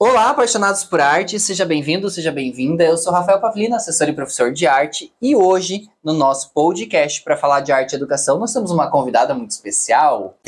Olá, apaixonados por arte, seja bem-vindo, seja bem-vinda. Eu sou Rafael Pavlina, assessor e professor de arte, e hoje, no nosso podcast para falar de arte e educação, nós temos uma convidada muito especial.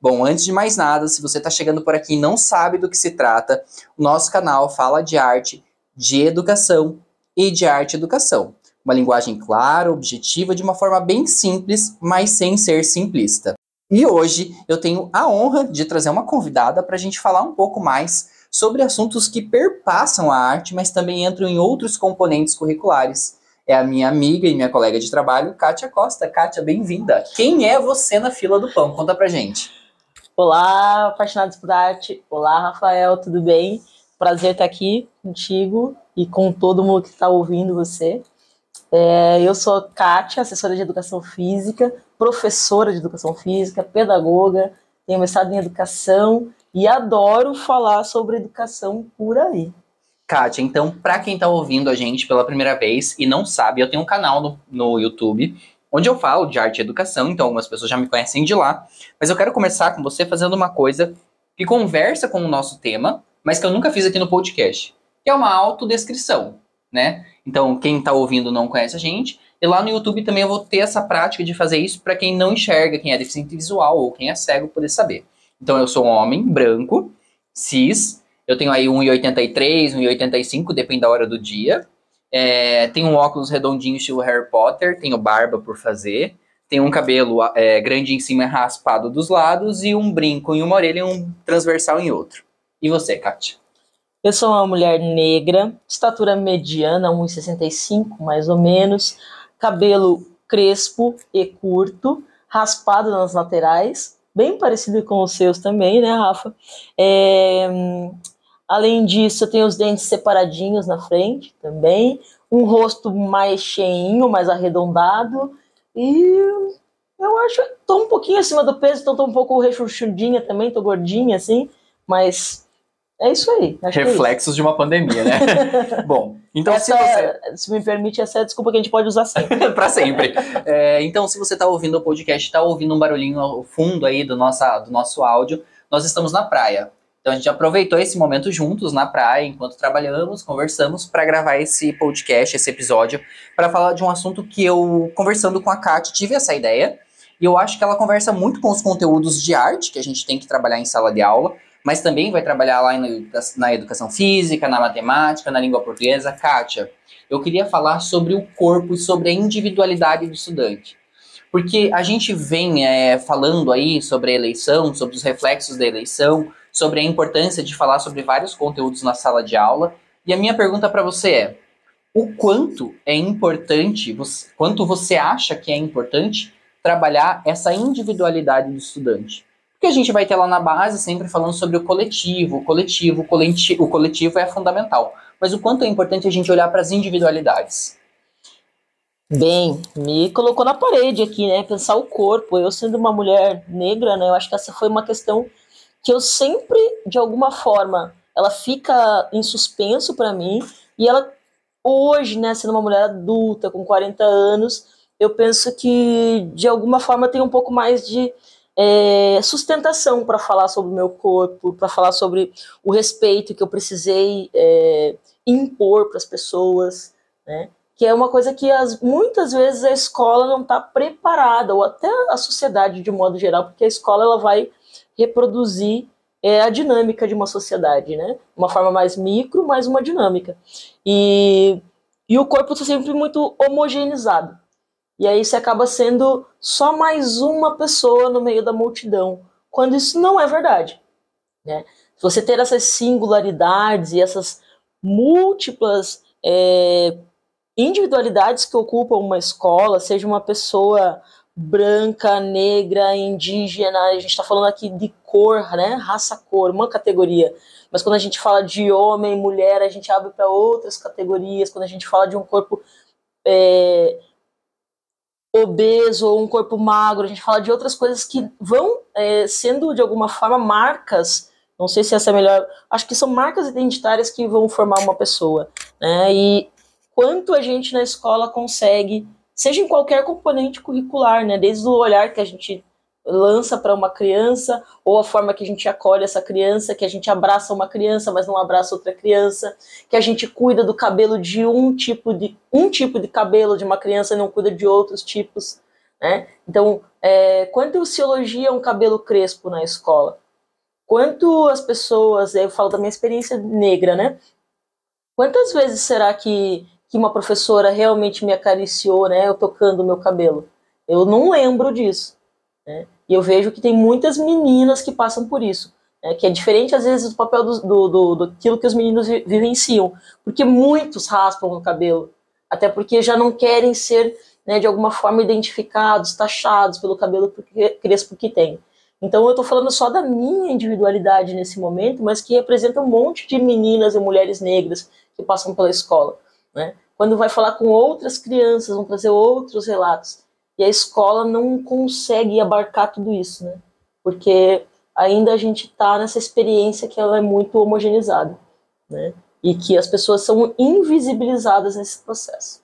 Bom, antes de mais nada, se você está chegando por aqui e não sabe do que se trata, o nosso canal fala de arte, de educação e de arte e educação. Uma linguagem clara, objetiva, de uma forma bem simples, mas sem ser simplista. E hoje eu tenho a honra de trazer uma convidada para a gente falar um pouco mais sobre assuntos que perpassam a arte, mas também entram em outros componentes curriculares. É a minha amiga e minha colega de trabalho, Kátia Costa. Kátia, bem-vinda. Quem é você na fila do pão? Conta pra gente. Olá, apaixonados por arte. Olá, Rafael, tudo bem? Prazer estar aqui contigo e com todo mundo que está ouvindo você. É, eu sou Kátia, assessora de educação física, professora de educação física, pedagoga, tenho mestrado em educação e adoro falar sobre educação por aí. Kátia, então, para quem está ouvindo a gente pela primeira vez e não sabe, eu tenho um canal no, no YouTube onde eu falo de arte e educação, então algumas pessoas já me conhecem de lá, mas eu quero começar com você fazendo uma coisa que conversa com o nosso tema, mas que eu nunca fiz aqui no podcast, que é uma autodescrição, né? Então, quem está ouvindo não conhece a gente, e lá no YouTube também eu vou ter essa prática de fazer isso para quem não enxerga, quem é deficiente visual ou quem é cego poder saber. Então eu sou um homem branco, cis, eu tenho aí 1,83, 1,85, depende da hora do dia. É, tenho um óculos redondinho estilo Harry Potter, tenho barba por fazer, tenho um cabelo é, grande em cima raspado dos lados e um brinco em uma orelha e um transversal em outro. E você, Kátia? Eu sou uma mulher negra, estatura mediana, 1,65 mais ou menos, cabelo crespo e curto, raspado nas laterais, bem parecido com os seus também, né, Rafa? É, além disso, eu tenho os dentes separadinhos na frente também, um rosto mais cheinho, mais arredondado, e eu acho, tô um pouquinho acima do peso, então tô um pouco rechonchudinha também, tô gordinha assim, mas é isso aí. Reflexos é de uma pandemia, né? Bom, então essa, se você. Se me permite, essa é a desculpa que a gente pode usar sempre. para sempre. É, então, se você está ouvindo o podcast, está ouvindo um barulhinho ao fundo aí do, nossa, do nosso áudio, nós estamos na praia. Então a gente aproveitou esse momento juntos na praia, enquanto trabalhamos, conversamos, para gravar esse podcast, esse episódio, para falar de um assunto que eu, conversando com a Kátia, tive essa ideia. E eu acho que ela conversa muito com os conteúdos de arte que a gente tem que trabalhar em sala de aula mas também vai trabalhar lá na educação física, na matemática, na língua portuguesa. Kátia, eu queria falar sobre o corpo e sobre a individualidade do estudante. Porque a gente vem é, falando aí sobre a eleição, sobre os reflexos da eleição, sobre a importância de falar sobre vários conteúdos na sala de aula. E a minha pergunta para você é: o quanto é importante, quanto você acha que é importante trabalhar essa individualidade do estudante? Que a gente vai ter lá na base sempre falando sobre o coletivo, o coletivo, o coletivo, é fundamental. Mas o quanto é importante a gente olhar para as individualidades? Bem, me colocou na parede aqui, né? Pensar o corpo. Eu sendo uma mulher negra, né? Eu acho que essa foi uma questão que eu sempre, de alguma forma, ela fica em suspenso para mim. E ela, hoje, né? Sendo uma mulher adulta, com 40 anos, eu penso que, de alguma forma, tem um pouco mais de é, sustentação para falar sobre o meu corpo, para falar sobre o respeito que eu precisei é, impor para as pessoas, né? que é uma coisa que as, muitas vezes a escola não está preparada, ou até a sociedade de modo geral, porque a escola ela vai reproduzir é, a dinâmica de uma sociedade, né? Uma forma mais micro, mais uma dinâmica. E, e o corpo está sempre muito homogeneizado. E aí você acaba sendo só mais uma pessoa no meio da multidão, quando isso não é verdade. Né? Se você ter essas singularidades e essas múltiplas é, individualidades que ocupam uma escola, seja uma pessoa branca, negra, indígena, a gente está falando aqui de cor, né? Raça, cor, uma categoria. Mas quando a gente fala de homem, mulher, a gente abre para outras categorias. Quando a gente fala de um corpo é, obeso ou um corpo magro, a gente fala de outras coisas que vão é, sendo de alguma forma marcas. Não sei se essa é a melhor. Acho que são marcas identitárias que vão formar uma pessoa. Né? E quanto a gente na escola consegue, seja em qualquer componente curricular, né? desde o olhar que a gente lança para uma criança, ou a forma que a gente acolhe essa criança, que a gente abraça uma criança, mas não abraça outra criança, que a gente cuida do cabelo de um tipo de um tipo de cabelo de uma criança e não cuida de outros tipos, né? Então, é, quanto se elogia um cabelo crespo na escola? Quanto as pessoas, eu falo da minha experiência negra, né? Quantas vezes será que, que uma professora realmente me acariciou, né? Eu tocando o meu cabelo? Eu não lembro disso. Né? E eu vejo que tem muitas meninas que passam por isso. Né? Que é diferente, às vezes, do papel do, do, do, do aquilo que os meninos vi, vivenciam. Porque muitos raspam no cabelo. Até porque já não querem ser, né, de alguma forma, identificados, taxados pelo cabelo crespo que tem. Então eu estou falando só da minha individualidade nesse momento, mas que representa um monte de meninas e mulheres negras que passam pela escola. Né? Quando vai falar com outras crianças, vão trazer outros relatos. E a escola não consegue abarcar tudo isso, né? Porque ainda a gente está nessa experiência que ela é muito homogeneizada, né? E que as pessoas são invisibilizadas nesse processo.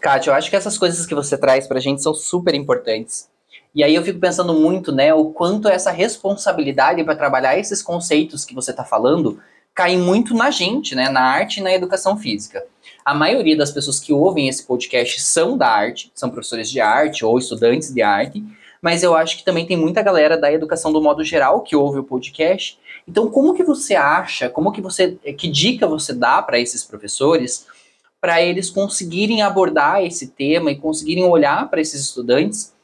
Kátia, eu acho que essas coisas que você traz para a gente são super importantes. E aí eu fico pensando muito, né, o quanto essa responsabilidade para trabalhar esses conceitos que você está falando cai muito na gente, né, na arte e na educação física. A maioria das pessoas que ouvem esse podcast são da arte, são professores de arte ou estudantes de arte, mas eu acho que também tem muita galera da educação do modo geral que ouve o podcast. Então, como que você acha, como que você, que dica você dá para esses professores para eles conseguirem abordar esse tema e conseguirem olhar para esses estudantes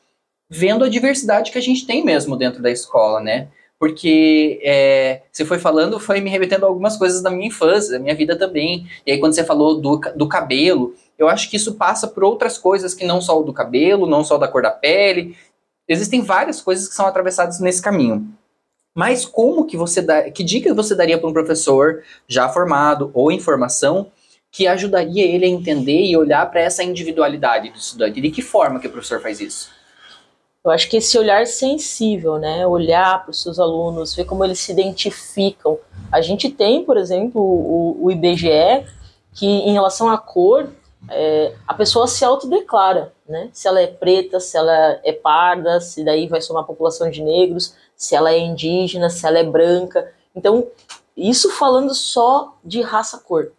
vendo a diversidade que a gente tem mesmo dentro da escola, né? Porque é, você foi falando, foi me remetendo a algumas coisas da minha infância, da minha vida também. E aí, quando você falou do, do cabelo, eu acho que isso passa por outras coisas que não só o do cabelo, não só da cor da pele. Existem várias coisas que são atravessadas nesse caminho. Mas como que você dá, que dica você daria para um professor já formado ou em formação que ajudaria ele a entender e olhar para essa individualidade do estudante? De que forma que o professor faz isso? Eu acho que esse olhar sensível, né? Olhar para os seus alunos, ver como eles se identificam. A gente tem, por exemplo, o, o IBGE, que em relação à cor, é, a pessoa se autodeclara, né? Se ela é preta, se ela é parda, se daí vai somar a população de negros, se ela é indígena, se ela é branca. Então, isso falando só de raça-cor.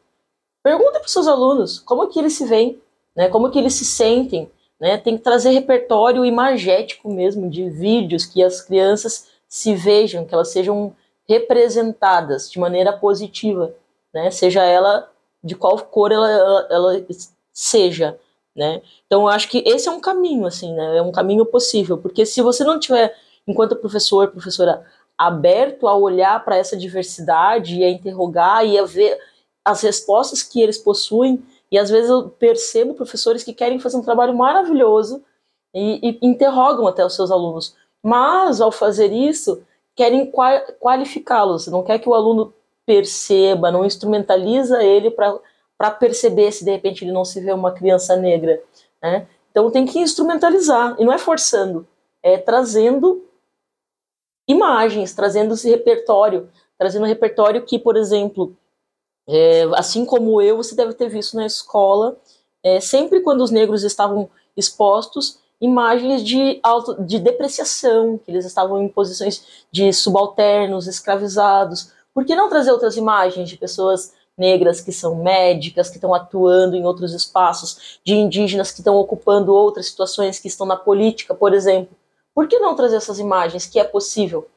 Pergunta para os seus alunos como que eles se veem, né? Como que eles se sentem, né? Tem que trazer repertório imagético mesmo, de vídeos que as crianças se vejam, que elas sejam representadas de maneira positiva, né? seja ela de qual cor ela, ela, ela seja. Né? Então, eu acho que esse é um caminho, assim, né? é um caminho possível, porque se você não tiver, enquanto professor, professora, aberto a olhar para essa diversidade e a interrogar e a ver as respostas que eles possuem, e às vezes eu percebo professores que querem fazer um trabalho maravilhoso e, e interrogam até os seus alunos, mas ao fazer isso, querem qualificá-los, não quer que o aluno perceba, não instrumentaliza ele para perceber se de repente ele não se vê uma criança negra. Né? Então tem que instrumentalizar, e não é forçando, é trazendo imagens, trazendo esse repertório, trazendo um repertório que, por exemplo, é, assim como eu, você deve ter visto na escola, é, sempre quando os negros estavam expostos, imagens de, auto, de depreciação, que eles estavam em posições de subalternos, escravizados. Por que não trazer outras imagens de pessoas negras que são médicas, que estão atuando em outros espaços, de indígenas que estão ocupando outras situações, que estão na política, por exemplo? Por que não trazer essas imagens, que é possível?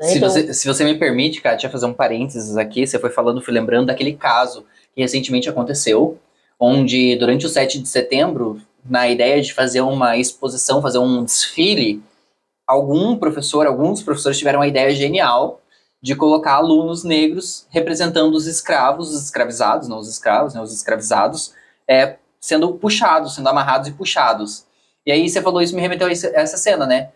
Né? Se, então... você, se você me permite, Kátia, fazer um parênteses aqui, você foi falando, fui lembrando daquele caso que recentemente aconteceu, onde durante o 7 de setembro, na ideia de fazer uma exposição, fazer um desfile, algum professor, alguns professores tiveram uma ideia genial de colocar alunos negros representando os escravos, os escravizados, não os escravos, né, os escravizados, é, sendo puxados, sendo amarrados e puxados. E aí você falou isso, me remeteu a essa cena, né?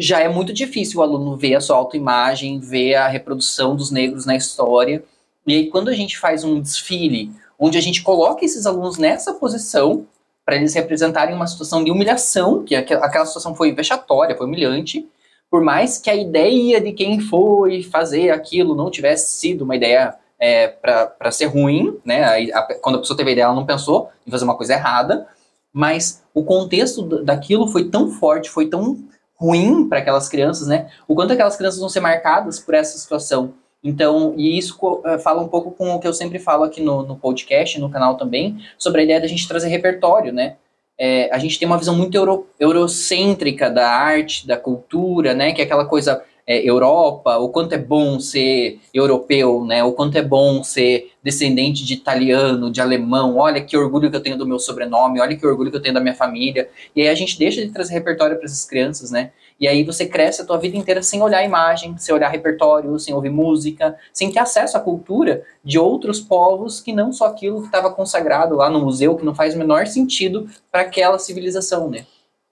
Já é muito difícil o aluno ver a sua autoimagem, ver a reprodução dos negros na história. E aí, quando a gente faz um desfile, onde a gente coloca esses alunos nessa posição, para eles representarem uma situação de humilhação, que aquela situação foi vexatória, foi humilhante, por mais que a ideia de quem foi fazer aquilo não tivesse sido uma ideia é, para ser ruim, né? A, quando a pessoa teve a ideia, ela não pensou em fazer uma coisa errada, mas o contexto daquilo foi tão forte, foi tão ruim para aquelas crianças, né? O quanto aquelas crianças vão ser marcadas por essa situação. Então, e isso uh, fala um pouco com o que eu sempre falo aqui no, no podcast, no canal também, sobre a ideia da gente trazer repertório, né? É, a gente tem uma visão muito euro, eurocêntrica da arte, da cultura, né? Que é aquela coisa é, Europa, o quanto é bom ser europeu, né? O quanto é bom ser descendente de italiano, de alemão. Olha que orgulho que eu tenho do meu sobrenome, olha que orgulho que eu tenho da minha família. E aí a gente deixa de trazer repertório para essas crianças, né? E aí você cresce a tua vida inteira sem olhar a imagem, sem olhar repertório, sem ouvir música, sem ter acesso à cultura de outros povos que não só aquilo que estava consagrado lá no museu, que não faz o menor sentido para aquela civilização, né?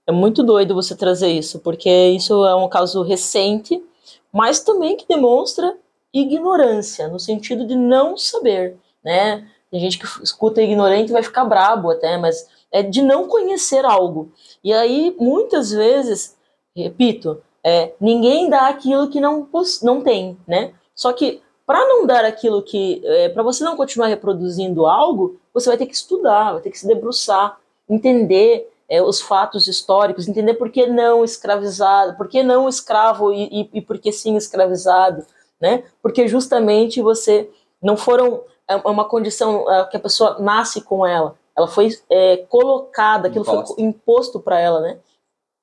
É muito doido você trazer isso, porque isso é um caso recente, mas também que demonstra ignorância, no sentido de não saber, né? Tem gente que escuta ignorante e vai ficar brabo até, mas é de não conhecer algo. E aí, muitas vezes, repito, é, ninguém dá aquilo que não, não tem, né? Só que para não dar aquilo que. É, para você não continuar reproduzindo algo, você vai ter que estudar, vai ter que se debruçar, entender é, os fatos históricos, entender por que não escravizado, por que não escravo e, e, e por que sim escravizado, né? Porque justamente você não foram é, é uma condição é, que a pessoa nasce com ela, ela foi é, colocada, aquilo imposto. foi imposto para ela, né?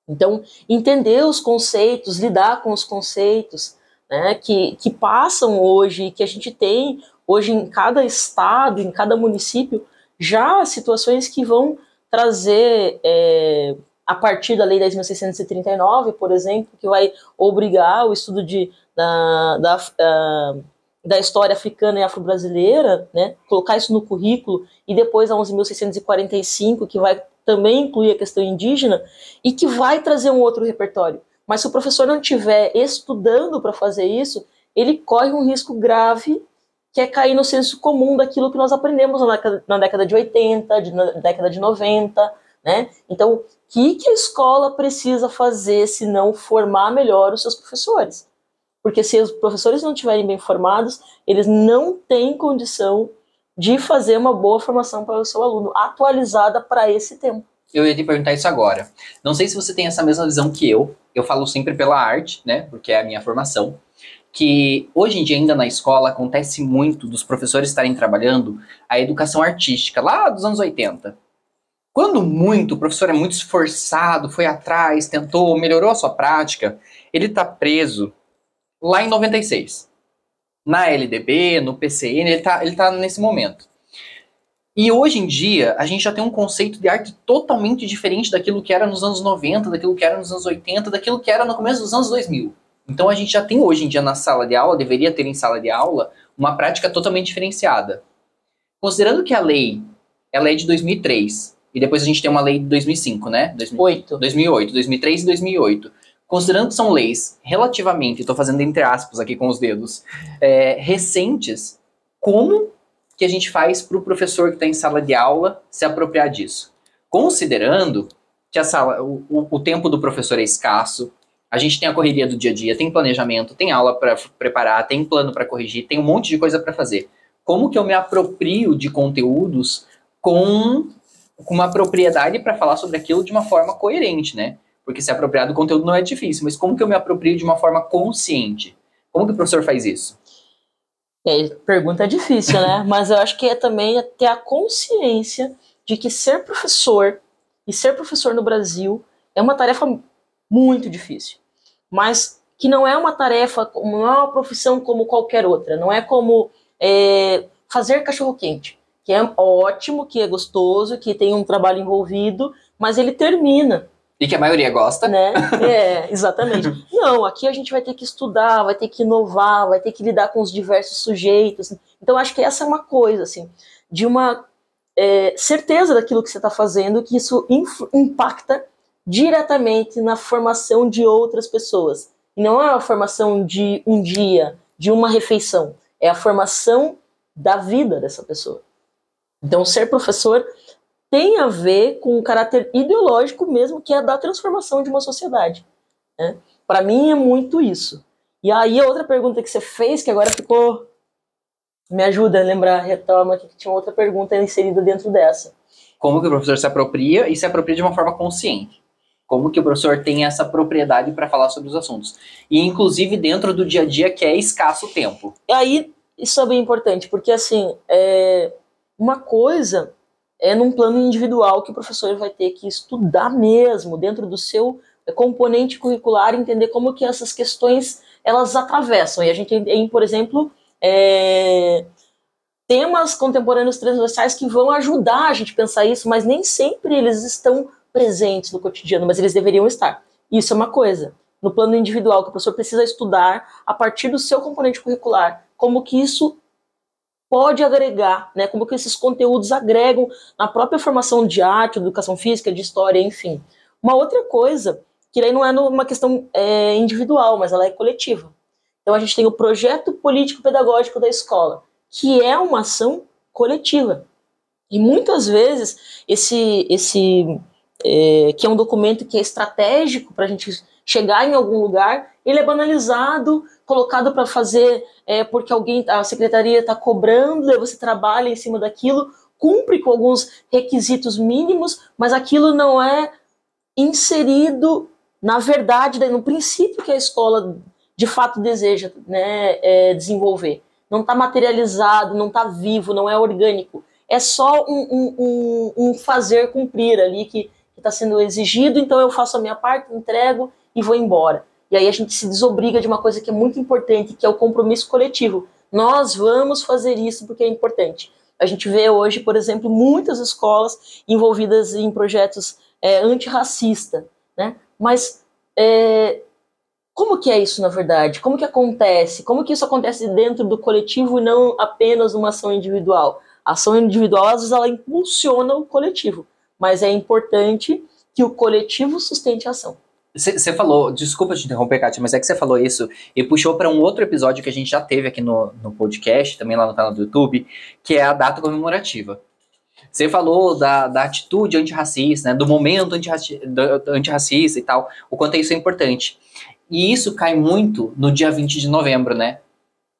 Então, entender os conceitos, lidar com os conceitos, né, que, que passam hoje, que a gente tem hoje em cada estado, em cada município, já situações que vão trazer, é, a partir da Lei 10.639, por exemplo, que vai obrigar o estudo de, da, da, da, da história africana e afro-brasileira, né, colocar isso no currículo, e depois a 11.645, que vai também incluir a questão indígena, e que vai trazer um outro repertório. Mas se o professor não estiver estudando para fazer isso, ele corre um risco grave que é cair no senso comum daquilo que nós aprendemos na década, na década de 80, de, na década de 90, né? Então, o que, que a escola precisa fazer se não formar melhor os seus professores? Porque se os professores não estiverem bem formados, eles não têm condição de fazer uma boa formação para o seu aluno, atualizada para esse tempo. Eu ia te perguntar isso agora. Não sei se você tem essa mesma visão que eu. Eu falo sempre pela arte, né? Porque é a minha formação que hoje em dia ainda na escola acontece muito dos professores estarem trabalhando a educação artística, lá dos anos 80. Quando muito, o professor é muito esforçado, foi atrás, tentou, melhorou a sua prática, ele está preso lá em 96. Na LDB, no PCN, ele está ele tá nesse momento. E hoje em dia, a gente já tem um conceito de arte totalmente diferente daquilo que era nos anos 90, daquilo que era nos anos 80, daquilo que era no começo dos anos 2000. Então a gente já tem hoje em dia na sala de aula, deveria ter em sala de aula, uma prática totalmente diferenciada. Considerando que a lei ela é de 2003 e depois a gente tem uma lei de 2005, né? 2008. 2008, 2003 e 2008. Considerando que são leis relativamente, estou fazendo entre aspas aqui com os dedos, é, recentes, como que a gente faz para o professor que está em sala de aula se apropriar disso? Considerando que a sala, o, o tempo do professor é escasso, a gente tem a correria do dia a dia, tem planejamento, tem aula para preparar, tem plano para corrigir, tem um monte de coisa para fazer. Como que eu me aproprio de conteúdos com, com uma propriedade para falar sobre aquilo de uma forma coerente, né? Porque se apropriar do conteúdo não é difícil, mas como que eu me aproprio de uma forma consciente? Como que o professor faz isso? É, pergunta difícil, né? mas eu acho que é também ter a consciência de que ser professor e ser professor no Brasil é uma tarefa muito difícil mas que não é uma tarefa, não é uma profissão como qualquer outra, não é como é, fazer cachorro-quente, que é ótimo, que é gostoso, que tem um trabalho envolvido, mas ele termina. E que a maioria gosta. Né? É, exatamente. não, aqui a gente vai ter que estudar, vai ter que inovar, vai ter que lidar com os diversos sujeitos. Então, acho que essa é uma coisa, assim, de uma é, certeza daquilo que você está fazendo, que isso impacta diretamente na formação de outras pessoas. E não é a formação de um dia, de uma refeição, é a formação da vida dessa pessoa. Então, ser professor tem a ver com um caráter ideológico mesmo, que é da transformação de uma sociedade. Né? Para mim é muito isso. E aí a outra pergunta que você fez, que agora ficou. Me ajuda a lembrar, retoma que tinha outra pergunta inserida dentro dessa. Como que o professor se apropria e se apropria de uma forma consciente. Como que o professor tem essa propriedade para falar sobre os assuntos. E, inclusive, dentro do dia a dia, que é escasso tempo. E aí, isso é bem importante, porque, assim, é uma coisa é num plano individual que o professor vai ter que estudar mesmo, dentro do seu componente curricular, entender como que essas questões, elas atravessam. E a gente tem, por exemplo, é, temas contemporâneos transversais que vão ajudar a gente a pensar isso, mas nem sempre eles estão presentes no cotidiano, mas eles deveriam estar. Isso é uma coisa. No plano individual, que o professor precisa estudar a partir do seu componente curricular, como que isso pode agregar, né? Como que esses conteúdos agregam na própria formação de arte, educação física, de história, enfim. Uma outra coisa, que aí não é uma questão é, individual, mas ela é coletiva. Então a gente tem o projeto político-pedagógico da escola, que é uma ação coletiva. E muitas vezes esse, esse é, que é um documento que é estratégico para a gente chegar em algum lugar, ele é banalizado, colocado para fazer é, porque alguém, a secretaria está cobrando, e você trabalha em cima daquilo, cumpre com alguns requisitos mínimos, mas aquilo não é inserido na verdade, no princípio que a escola de fato deseja né, é, desenvolver. Não está materializado, não está vivo, não é orgânico. É só um, um, um, um fazer cumprir ali que está sendo exigido, então eu faço a minha parte, entrego e vou embora. E aí a gente se desobriga de uma coisa que é muito importante, que é o compromisso coletivo. Nós vamos fazer isso porque é importante. A gente vê hoje, por exemplo, muitas escolas envolvidas em projetos é, antirracista, né? Mas é, como que é isso na verdade? Como que acontece? Como que isso acontece dentro do coletivo e não apenas uma ação individual? A ação individual, às vezes, ela impulsiona o coletivo mas é importante que o coletivo sustente a ação. Você falou, desculpa te interromper, Kátia, mas é que você falou isso e puxou para um outro episódio que a gente já teve aqui no, no podcast, também lá no canal do YouTube, que é a data comemorativa. Você falou da, da atitude antirracista, né, do momento antirracista, antirracista e tal, o quanto isso é importante. E isso cai muito no dia 20 de novembro, né?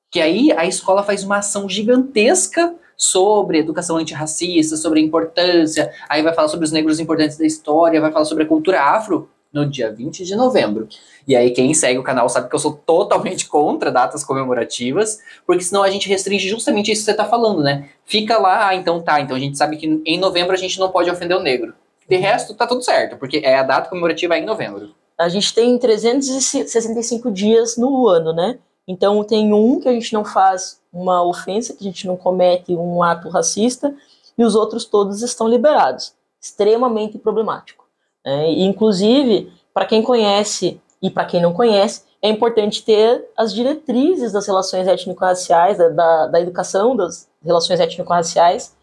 Que aí a escola faz uma ação gigantesca sobre educação antirracista, sobre a importância, aí vai falar sobre os negros importantes da história, vai falar sobre a cultura afro no dia 20 de novembro. E aí quem segue o canal sabe que eu sou totalmente contra datas comemorativas, porque senão a gente restringe justamente isso que você está falando, né? Fica lá, ah, então tá, então a gente sabe que em novembro a gente não pode ofender o negro. De resto, tá tudo certo, porque é a data comemorativa é em novembro. A gente tem 365 dias no ano, né? Então tem um que a gente não faz uma ofensa, que a gente não comete um ato racista, e os outros todos estão liberados. Extremamente problemático. É, inclusive, para quem conhece e para quem não conhece, é importante ter as diretrizes das relações étnico-raciais, da, da, da educação das relações étnico-raciais,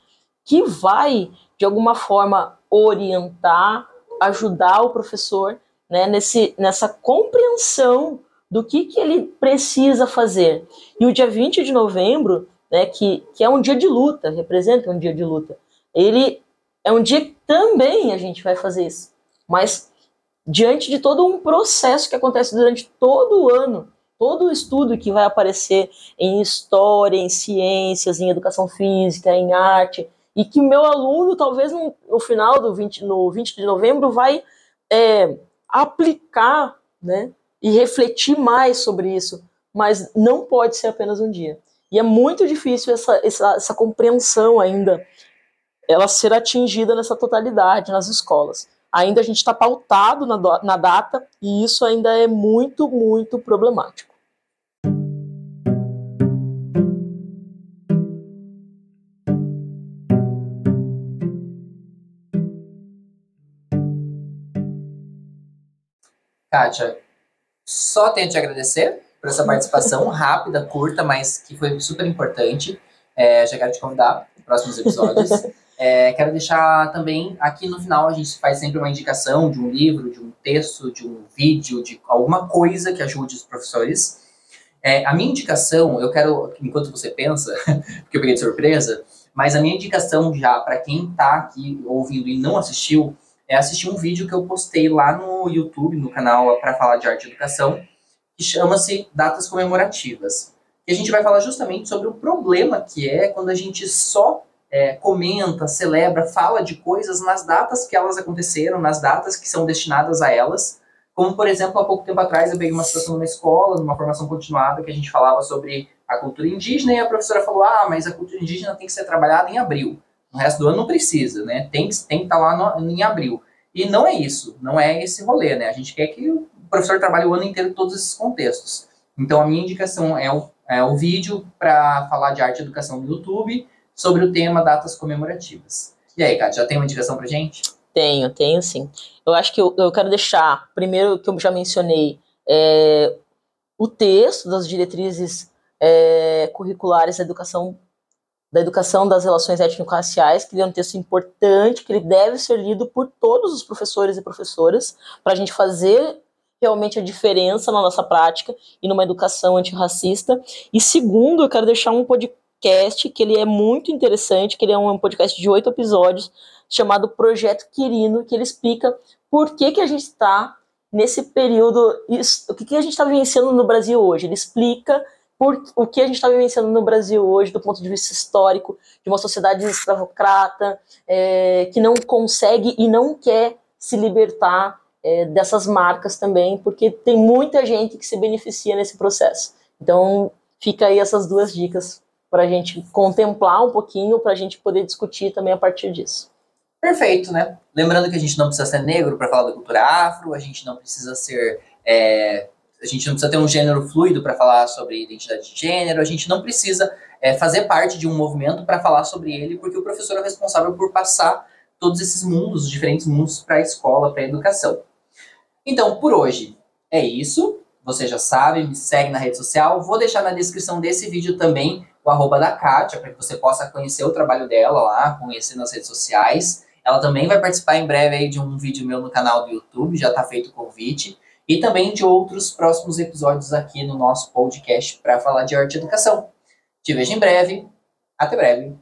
que vai, de alguma forma, orientar, ajudar o professor né, nesse, nessa compreensão do que, que ele precisa fazer. E o dia 20 de novembro, né, que, que é um dia de luta, representa um dia de luta, ele é um dia que também a gente vai fazer isso. Mas diante de todo um processo que acontece durante todo o ano, todo o estudo que vai aparecer em história, em ciências, em educação física, em arte, e que meu aluno, talvez no, no final do 20, no 20 de novembro, vai é, aplicar né, e refletir mais sobre isso, mas não pode ser apenas um dia. E é muito difícil essa, essa, essa compreensão ainda, ela ser atingida nessa totalidade nas escolas. Ainda a gente está pautado na, na data e isso ainda é muito, muito problemático. Kátia, só tenho a te agradecer por essa participação rápida, curta, mas que foi super importante. É, já quero te convidar para próximos episódios. É, quero deixar também aqui no final a gente faz sempre uma indicação de um livro, de um texto, de um vídeo, de alguma coisa que ajude os professores. É, a minha indicação, eu quero, enquanto você pensa, porque eu peguei de surpresa, mas a minha indicação já para quem está aqui ouvindo e não assistiu é assistir um vídeo que eu postei lá no YouTube, no canal para falar de arte e educação, que chama-se Datas Comemorativas. E a gente vai falar justamente sobre o problema que é quando a gente só é, comenta, celebra, fala de coisas nas datas que elas aconteceram, nas datas que são destinadas a elas. Como, por exemplo, há pouco tempo atrás eu peguei uma situação numa escola, numa formação continuada, que a gente falava sobre a cultura indígena, e a professora falou: ah, mas a cultura indígena tem que ser trabalhada em abril. No resto do ano não precisa, né? Tem tem que estar tá lá no, em abril. E não é isso, não é esse rolê, né? A gente quer que o professor trabalhe o ano inteiro em todos esses contextos. Então, a minha indicação é o, é o vídeo para falar de arte e educação no YouTube sobre o tema datas comemorativas. E aí, Kátia, já tem uma indicação para gente? Tenho, tenho sim. Eu acho que eu, eu quero deixar, primeiro que eu já mencionei, é, o texto das diretrizes é, curriculares da educação da educação das relações étnico-raciais, que ele é um texto importante, que ele deve ser lido por todos os professores e professoras, para a gente fazer realmente a diferença na nossa prática e numa educação antirracista. E segundo, eu quero deixar um podcast que ele é muito interessante, que ele é um podcast de oito episódios, chamado Projeto Quirino, que ele explica por que, que a gente está nesse período, o que, que a gente está vivenciando no Brasil hoje. Ele explica por, o que a gente está vivenciando no Brasil hoje, do ponto de vista histórico, de uma sociedade escravocrata, é, que não consegue e não quer se libertar é, dessas marcas também, porque tem muita gente que se beneficia nesse processo. Então, fica aí essas duas dicas para a gente contemplar um pouquinho, para a gente poder discutir também a partir disso. Perfeito, né? Lembrando que a gente não precisa ser negro para falar da cultura afro, a gente não precisa ser. É, a gente não precisa ter um gênero fluido para falar sobre identidade de gênero, a gente não precisa é, fazer parte de um movimento para falar sobre ele, porque o professor é responsável por passar todos esses mundos, os diferentes mundos, para a escola, para a educação. Então, por hoje é isso. Você já sabe, me segue na rede social. Vou deixar na descrição desse vídeo também o arroba da Kátia, para que você possa conhecer o trabalho dela lá, conhecer nas redes sociais. Ela também vai participar em breve aí de um vídeo meu no canal do YouTube, já está feito o convite, e também de outros próximos episódios aqui no nosso podcast para falar de arte e educação. Te vejo em breve. Até breve.